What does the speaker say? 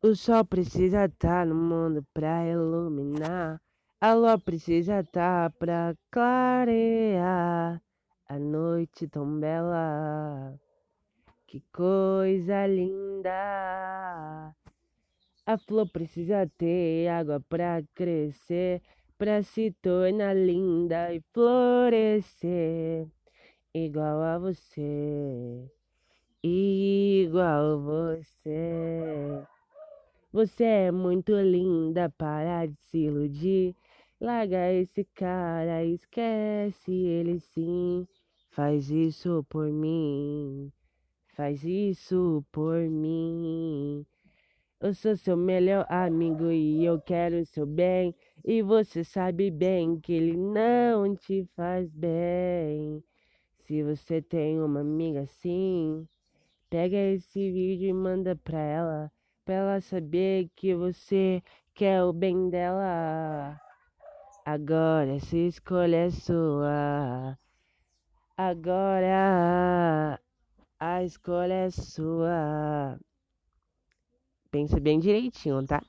O sol precisa estar no mundo pra iluminar. A lua precisa estar pra clarear a noite tão bela. Que coisa linda! A flor precisa ter água pra crescer, pra se tornar linda e florescer, igual a você, igual você. Você é muito linda, para de se iludir. Larga esse cara, esquece ele sim. Faz isso por mim, faz isso por mim. Eu sou seu melhor amigo e eu quero seu bem. E você sabe bem que ele não te faz bem. Se você tem uma amiga assim, pega esse vídeo e manda pra ela pra ela saber que você quer o bem dela. Agora essa escolha é sua. Agora a escolha é sua. Pensa bem direitinho, tá?